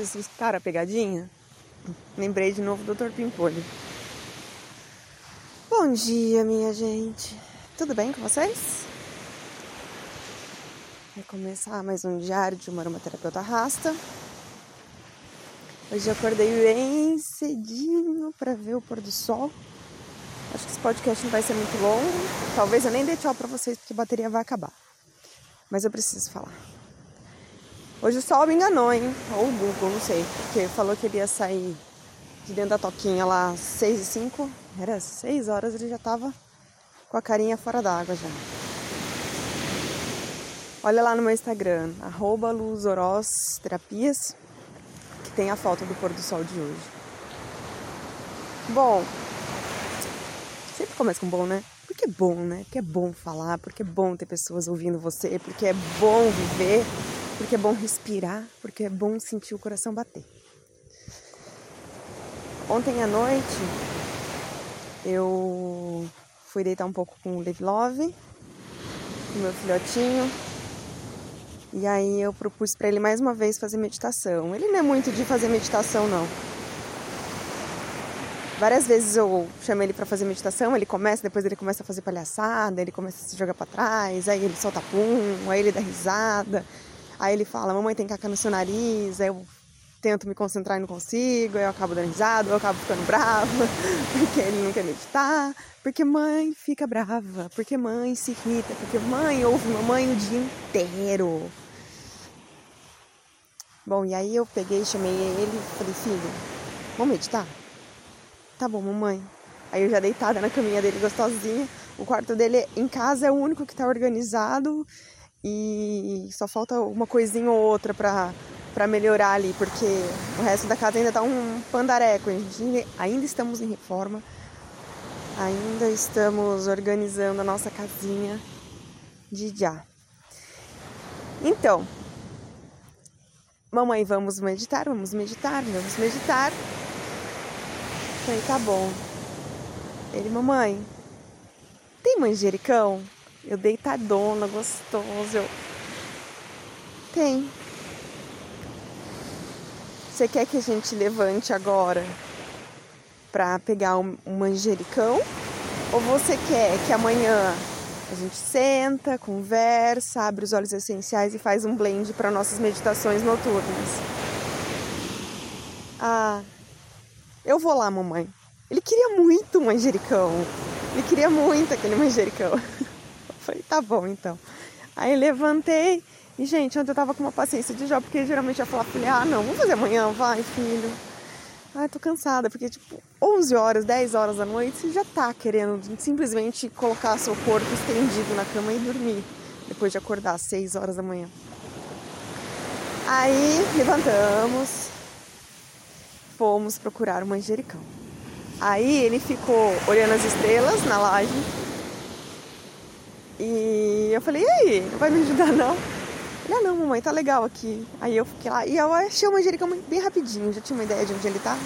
Vocês cara a pegadinha? Lembrei de novo do Dr. Pimpolho. Bom dia, minha gente. Tudo bem com vocês? Vai começar mais um diário de uma aromaterapeuta rasta. Hoje eu acordei bem cedinho para ver o pôr do sol. Acho que esse podcast não vai ser muito longo. Talvez eu nem dê tchau para vocês porque a bateria vai acabar. Mas eu preciso falar. Hoje o sol me enganou, hein? Ou o Google, não sei. Porque falou que ele ia sair de dentro da toquinha lá às 6 e 5. Era 6 horas, ele já tava com a carinha fora d'água já. Olha lá no meu Instagram, arroba Terapias, que tem a foto do pôr do sol de hoje. Bom, sempre começa com bom, né? Porque é bom, né? Porque é bom falar, porque é bom ter pessoas ouvindo você, porque é bom viver porque é bom respirar, porque é bom sentir o coração bater. Ontem à noite eu fui deitar um pouco com o Levi Love, o meu filhotinho, e aí eu propus para ele mais uma vez fazer meditação. Ele não é muito de fazer meditação não. Várias vezes eu chamo ele para fazer meditação, ele começa, depois ele começa a fazer palhaçada, ele começa a se jogar para trás, aí ele solta pum, aí ele dá risada. Aí ele fala, mamãe tem caca no seu nariz, aí eu tento me concentrar e não consigo, aí eu acabo dando risada, eu acabo ficando brava, porque ele não quer meditar, porque mãe fica brava, porque mãe se irrita, porque mãe ouve mamãe o dia inteiro. Bom, e aí eu peguei, chamei ele e falei, filho, vamos meditar? Tá bom, mamãe. Aí eu já deitada na caminha dele gostosinha. O quarto dele em casa é o único que tá organizado e só falta uma coisinha ou outra para para melhorar ali, porque o resto da casa ainda tá um pandareco. A gente ainda estamos em reforma, ainda estamos organizando a nossa casinha de já. Então, mamãe, vamos meditar, vamos meditar, vamos meditar. Falei, tá bom. Ele, mamãe, tem manjericão? Eu deitadona, gostoso. Eu... Tem. Você quer que a gente levante agora para pegar um, manjericão? Ou você quer que amanhã a gente senta, conversa, abre os olhos essenciais e faz um blend para nossas meditações noturnas? Ah, eu vou lá, mamãe. Ele queria muito um manjericão. Ele queria muito aquele manjericão. Falei, tá bom então. Aí levantei e, gente, ontem eu tava com uma paciência de job, porque geralmente eu falava, falei, ah, não, vamos fazer amanhã, vai, filho. Ai, tô cansada, porque, tipo, 11 horas, 10 horas da noite, você já tá querendo simplesmente colocar seu corpo estendido na cama e dormir, depois de acordar às 6 horas da manhã. Aí, levantamos, fomos procurar o manjericão. Aí ele ficou olhando as estrelas na laje e eu falei, e aí, vai me ajudar não? Ele, ah não, mamãe, tá legal aqui. Aí eu fiquei lá e eu achei o manjericão bem rapidinho, já tinha uma ideia de onde ele tava.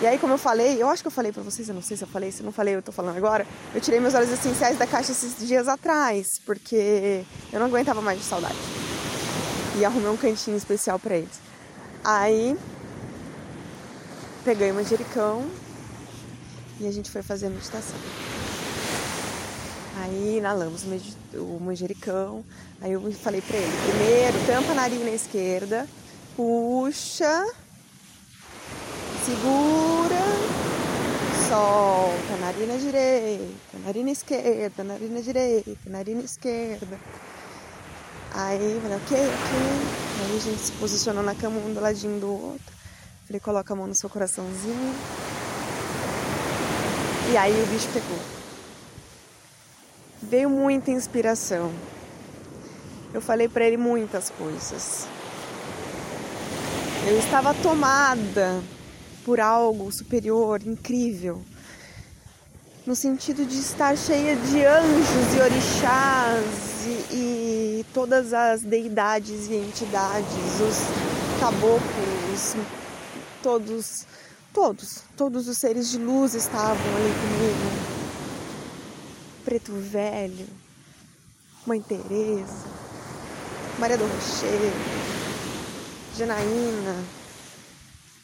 E aí, como eu falei, eu acho que eu falei pra vocês, eu não sei se eu falei, se eu não falei, eu tô falando agora. Eu tirei meus óleos essenciais da caixa esses dias atrás, porque eu não aguentava mais de saudade. E arrumei um cantinho especial para eles. Aí, peguei o manjericão e a gente foi fazer a meditação. Aí inalamos o manjericão. Aí eu falei pra ele: primeiro, tampa a narina esquerda, puxa, segura, solta, narina direita, narina esquerda, narina direita, narina esquerda. Aí falei: ok, ok. Aí a gente se posicionou na cama um do ladinho do outro. Falei: coloca a mão no seu coraçãozinho. E aí o bicho pegou veio muita inspiração. Eu falei para ele muitas coisas. Eu estava tomada por algo superior, incrível, no sentido de estar cheia de anjos e orixás e, e todas as deidades e entidades, os caboclos, todos, todos, todos os seres de luz estavam ali comigo Preto Velho, Mãe Teresa, Maria do Rochedo, Janaína,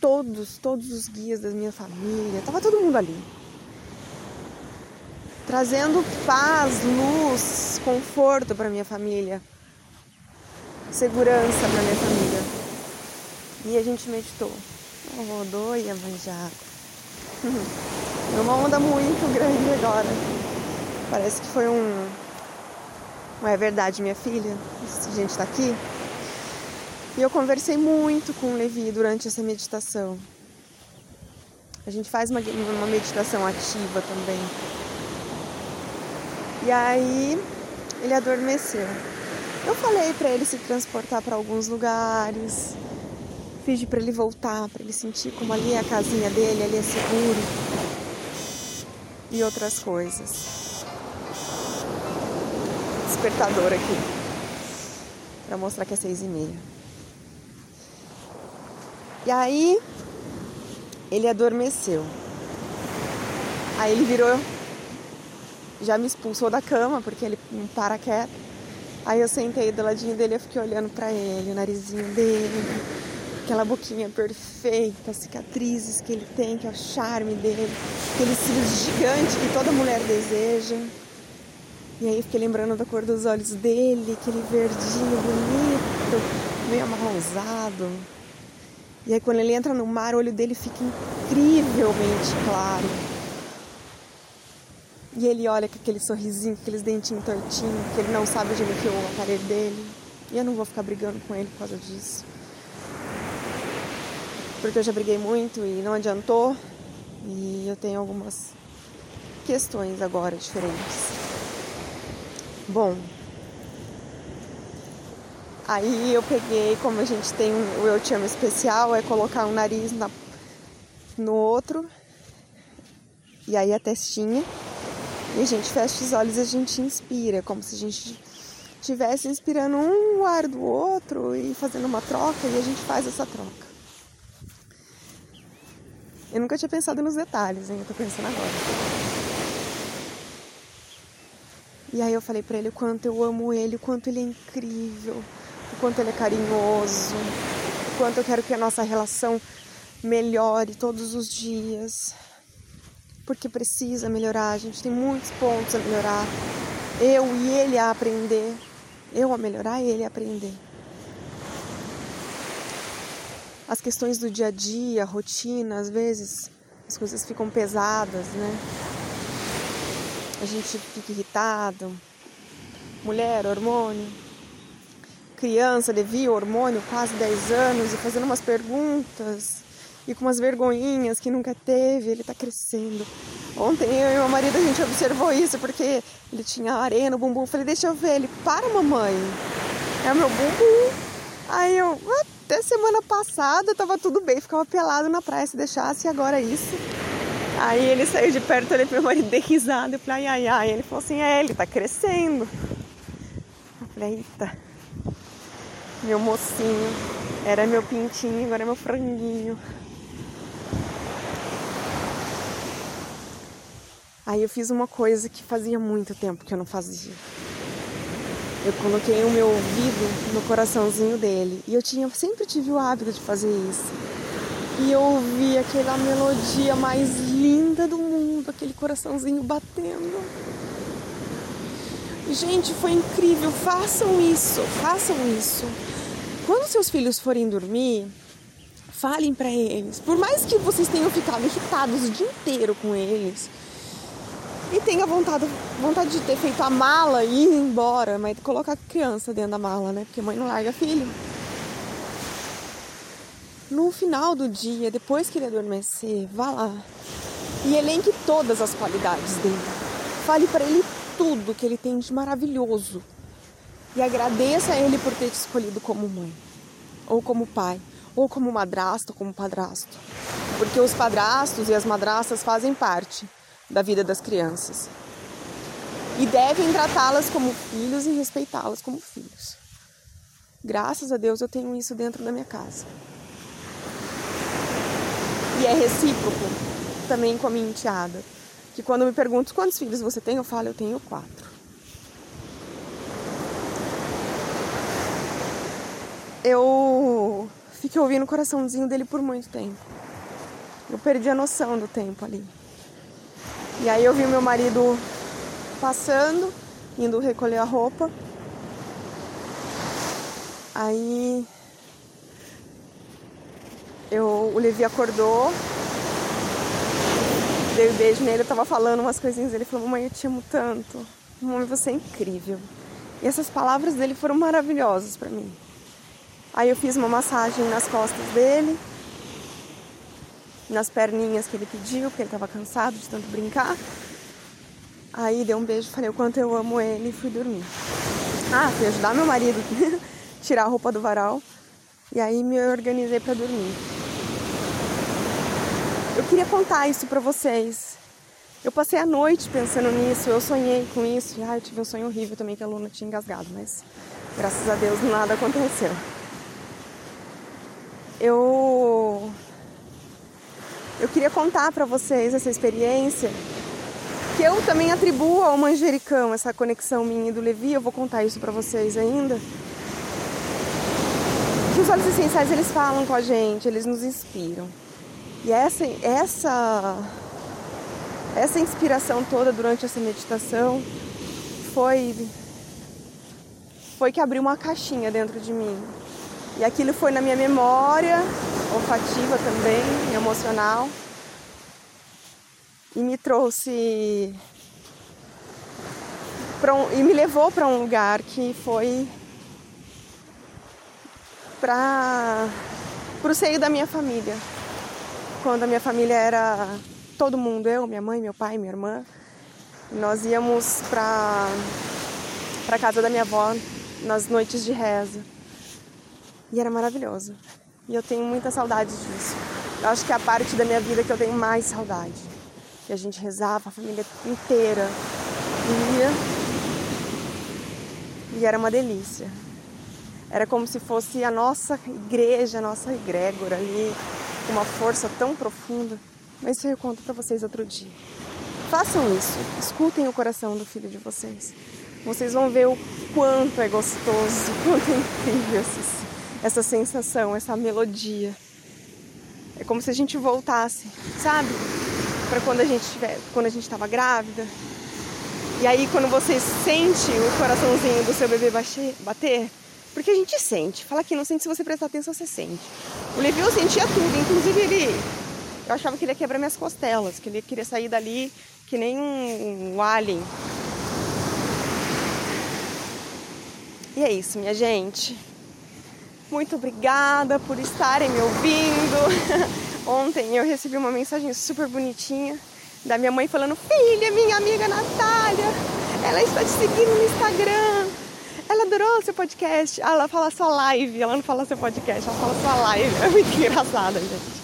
todos, todos os guias da minha família, tava todo mundo ali. Trazendo paz, luz, conforto para minha família, segurança para minha família. E a gente meditou. Rodou e manjaca. Uma onda muito grande agora. Parece que foi um. Não é verdade, minha filha? A gente está aqui. E eu conversei muito com o Levi durante essa meditação. A gente faz uma, uma meditação ativa também. E aí ele adormeceu. Eu falei para ele se transportar para alguns lugares. Pedi para ele voltar, para ele sentir como ali é a casinha dele, ali é seguro. E outras coisas. Despertador aqui. Para mostrar que é seis e meia. E aí ele adormeceu. Aí ele virou, já me expulsou da cama, porque ele não para quieto. Aí eu sentei do ladinho dele e fiquei olhando para ele, o narizinho dele, aquela boquinha perfeita, as cicatrizes que ele tem, que é o charme dele, aqueles cílios gigantes que toda mulher deseja. E aí fiquei lembrando da cor dos olhos dele, aquele verdinho bonito, meio amarronzado. E aí quando ele entra no mar, o olho dele fica incrivelmente claro. E ele olha com aquele sorrisinho, com aqueles dentinhos tortinhos, que ele não sabe onde ele enfiou o aparelho dele. E eu não vou ficar brigando com ele por causa disso. Porque eu já briguei muito e não adiantou. E eu tenho algumas questões agora diferentes. Bom, Aí eu peguei, como a gente tem o Eu Te Amo especial, é colocar um nariz na, no outro. E aí a testinha. E a gente fecha os olhos e a gente inspira, como se a gente estivesse inspirando um ar do outro e fazendo uma troca, e a gente faz essa troca. Eu nunca tinha pensado nos detalhes, hein? Eu tô pensando agora. E aí eu falei para ele o quanto eu amo ele, o quanto ele é incrível, o quanto ele é carinhoso, o quanto eu quero que a nossa relação melhore todos os dias. Porque precisa melhorar, a gente tem muitos pontos a melhorar. Eu e ele a aprender. Eu a melhorar e ele a aprender. As questões do dia a dia, rotina, às vezes as coisas ficam pesadas, né? A gente fica irritado. Mulher, hormônio criança, Levi, hormônio, quase 10 anos, e fazendo umas perguntas e com umas vergonhinhas que nunca teve, ele tá crescendo. Ontem eu e meu marido a gente observou isso porque ele tinha areia no bumbum. Eu falei, deixa eu ver. Ele, para mamãe, é o meu bumbum. Aí eu, até semana passada tava tudo bem, ficava pelado na praia se deixasse, e agora é isso. Aí ele saiu de perto, olhei pro marido, dei risada, eu falei, ai, ai, ai. Ele falou assim, é, ele tá crescendo. Eu falei, eita meu mocinho. Era meu pintinho, agora é meu franguinho. Aí eu fiz uma coisa que fazia muito tempo que eu não fazia. Eu coloquei o meu ouvido no coraçãozinho dele. E eu tinha, sempre tive o hábito de fazer isso. E eu ouvi aquela melodia mais linda do mundo, aquele coraçãozinho batendo. Gente, foi incrível. Façam isso, façam isso. Quando seus filhos forem dormir, falem para eles. Por mais que vocês tenham ficado irritados o dia inteiro com eles e tenha vontade, vontade de ter feito a mala e ir embora, mas colocar a criança dentro da mala, né? Porque mãe não larga filho. No final do dia, depois que ele adormecer, vá lá e elenque todas as qualidades dele. Fale para ele tudo que ele tem de maravilhoso e agradeça a Ele por ter te escolhido como mãe, ou como pai, ou como madrasto, ou como padrasto. Porque os padrastos e as madrastas fazem parte da vida das crianças. E devem tratá-las como filhos e respeitá-las como filhos. Graças a Deus eu tenho isso dentro da minha casa. E é recíproco também com a minha enteada. Que quando me perguntam quantos filhos você tem, eu falo, eu tenho quatro. eu fiquei ouvindo o coraçãozinho dele por muito tempo. Eu perdi a noção do tempo ali. E aí eu vi meu marido passando, indo recolher a roupa. Aí eu, o Levi acordou, dei um beijo nele, eu tava falando umas coisinhas, ele falou, mamãe, eu te amo tanto. Mamãe, você é incrível. E essas palavras dele foram maravilhosas para mim. Aí eu fiz uma massagem nas costas dele, nas perninhas que ele pediu, porque ele estava cansado de tanto brincar. Aí dei um beijo, falei o quanto eu amo ele e fui dormir. Ah, fui ajudar meu marido tirar a roupa do varal. E aí me organizei para dormir. Eu queria contar isso para vocês. Eu passei a noite pensando nisso, eu sonhei com isso. Ah, eu tive um sonho horrível também que a Luna tinha engasgado, mas graças a Deus nada aconteceu. Eu eu queria contar para vocês essa experiência que eu também atribuo ao manjericão, essa conexão minha e do Levi. Eu vou contar isso para vocês ainda. Que os olhos essenciais eles falam com a gente, eles nos inspiram. E essa essa essa inspiração toda durante essa meditação foi foi que abriu uma caixinha dentro de mim. E aquilo foi na minha memória olfativa também, emocional. E me trouxe um, e me levou para um lugar que foi para o seio da minha família. Quando a minha família era todo mundo, eu, minha mãe, meu pai, minha irmã, nós íamos para para casa da minha avó nas noites de reza. E era maravilhoso. E eu tenho muita saudade disso. Eu acho que é a parte da minha vida que eu tenho mais saudade. Que a gente rezava, a família inteira ia. E era uma delícia. Era como se fosse a nossa igreja, a nossa egrégora ali, com uma força tão profunda. Mas isso eu conto para vocês outro dia. Façam isso, escutem o coração do filho de vocês. Vocês vão ver o quanto é gostoso, o quanto é incrível essa, essa sensação, essa melodia. É como se a gente voltasse, sabe? Para quando a gente tiver, quando a gente estava grávida. E aí quando você sente o coraçãozinho do seu bebê bater, porque a gente sente. Fala que não sente se você prestar atenção, você sente. O Levi eu sentia tudo, inclusive ele. Eu achava que ele ia quebrar minhas costelas, que ele queria sair dali que nem um, um alien. E é isso, minha gente. Muito obrigada por estarem me ouvindo. Ontem eu recebi uma mensagem super bonitinha da minha mãe falando: Filha, minha amiga Natália, ela está te seguindo no Instagram. Adorou seu podcast. Ah, ela fala sua live, ela não fala seu podcast, ela fala sua live. É muito engraçada, gente.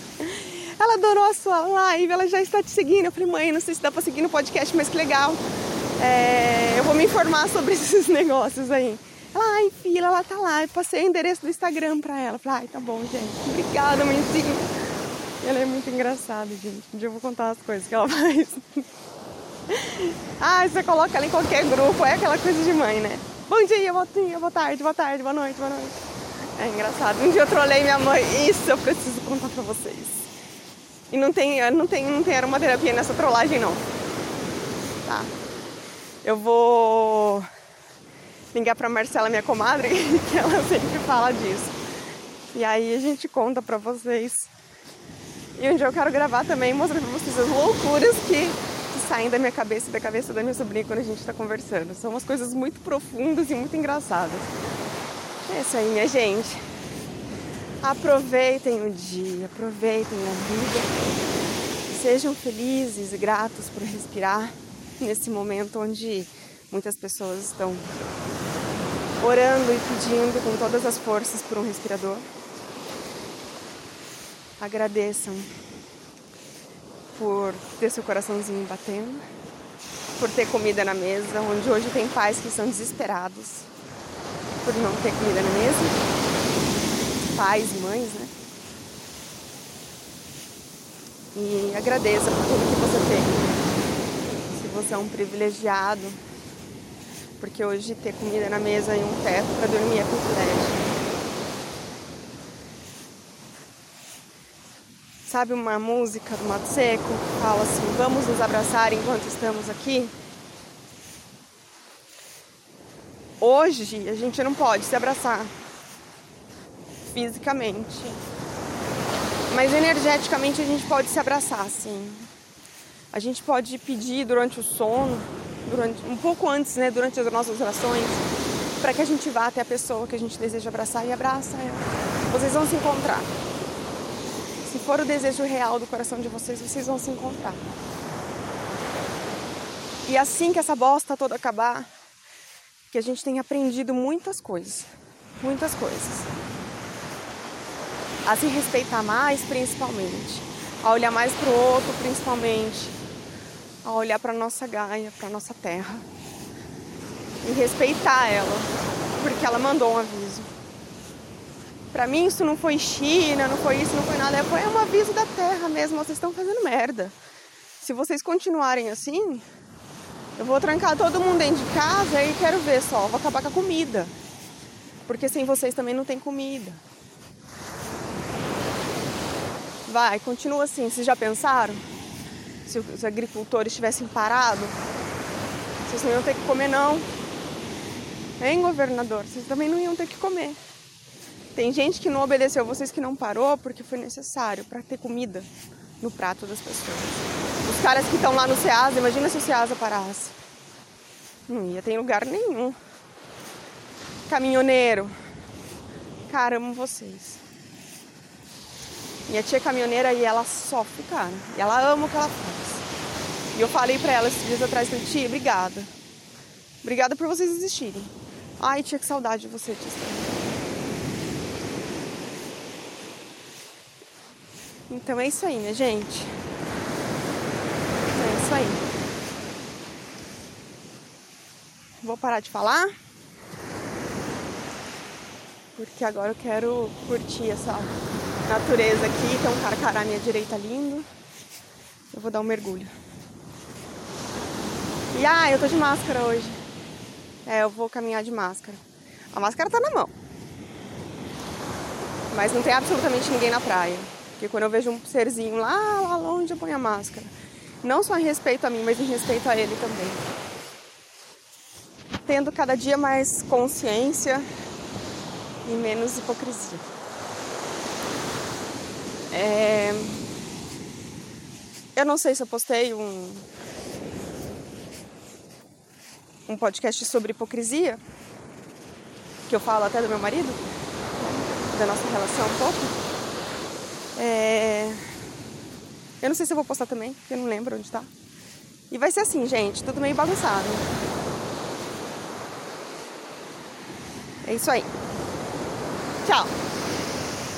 Ela adorou a sua live, ela já está te seguindo. Eu falei, mãe, não sei se dá pra seguir no podcast, mas que legal. É, eu vou me informar sobre esses negócios aí. Ela, ai, filha, ela tá lá. Eu passei o endereço do Instagram pra ela. Eu falei, ai, tá bom, gente. Obrigada, mãezinha. Ela é muito engraçada, gente. Um dia eu vou contar as coisas que ela faz. ah, você coloca ela em qualquer grupo, é aquela coisa de mãe, né? Bom dia, bom dia, boa tarde, boa tarde, boa noite, boa noite. É engraçado. Um dia eu trolei minha mãe. Isso eu preciso contar pra vocês. E não tem, não tem, não tem aromaterapia nessa trollagem, não. Tá. Eu vou ligar pra Marcela, minha comadre, que ela sempre fala disso. E aí a gente conta pra vocês. E um dia eu quero gravar também mostrar pra vocês as loucuras que saem da minha cabeça e da cabeça da minha sobrinha quando a gente está conversando. São umas coisas muito profundas e muito engraçadas. É isso aí, minha gente. Aproveitem o dia, aproveitem a vida. Sejam felizes e gratos por respirar nesse momento onde muitas pessoas estão orando e pedindo com todas as forças por um respirador. Agradeçam por ter seu coraçãozinho batendo, por ter comida na mesa, onde hoje tem pais que são desesperados por não ter comida na mesa. Pais, mães, né? E agradeça por tudo que você tem. Se você é um privilegiado, porque hoje ter comida na mesa e um teto para dormir é privilégio. Sabe uma música do Mato Seco que fala assim: vamos nos abraçar enquanto estamos aqui? Hoje a gente não pode se abraçar fisicamente, mas energeticamente a gente pode se abraçar, sim. A gente pode pedir durante o sono, durante um pouco antes, né, durante as nossas orações, para que a gente vá até a pessoa que a gente deseja abraçar e abraça. Vocês vão se encontrar. For o desejo real do coração de vocês, vocês vão se encontrar. E assim que essa bosta toda acabar, que a gente tenha aprendido muitas coisas, muitas coisas. A se respeitar mais, principalmente. A olhar mais pro outro, principalmente. A olhar para nossa Gaia, para nossa terra. E respeitar ela, porque ela mandou um aviso. Para mim isso não foi China, não foi isso, não foi nada, foi um aviso da terra mesmo, vocês estão fazendo merda. Se vocês continuarem assim, eu vou trancar todo mundo dentro de casa e quero ver só, vou acabar com a comida. Porque sem vocês também não tem comida. Vai, continua assim. Vocês já pensaram? Se os agricultores tivessem parado, vocês não iam ter que comer não. Hein, governador? Vocês também não iam ter que comer. Tem gente que não obedeceu, vocês que não parou porque foi necessário para ter comida no prato das pessoas. Os caras que estão lá no Ceasa, imagina se o Ceasa parasse. Não ia ter lugar nenhum. Caminhoneiro. Cara, amo vocês. Minha tia é caminhoneira e ela sofre, cara. E ela ama o que ela faz. E eu falei pra ela esses dias atrás, falei, tia, obrigada. Obrigada por vocês existirem. Ai, tia, que saudade de você, tia. Então é isso aí, minha gente. É isso aí. Vou parar de falar. Porque agora eu quero curtir essa natureza aqui. Tem um carcará à minha direita lindo. Eu vou dar um mergulho. E ah, eu tô de máscara hoje. É, eu vou caminhar de máscara. A máscara tá na mão. Mas não tem absolutamente ninguém na praia. Porque quando eu vejo um serzinho lá, lá longe, eu ponho a máscara. Não só em respeito a mim, mas em respeito a ele também. Tendo cada dia mais consciência e menos hipocrisia. É... Eu não sei se eu postei um, um podcast sobre hipocrisia, que eu falo até do meu marido, da nossa relação um pouco. É... Eu não sei se eu vou postar também, porque eu não lembro onde tá. E vai ser assim, gente, tudo meio bagunçado. É isso aí. Tchau!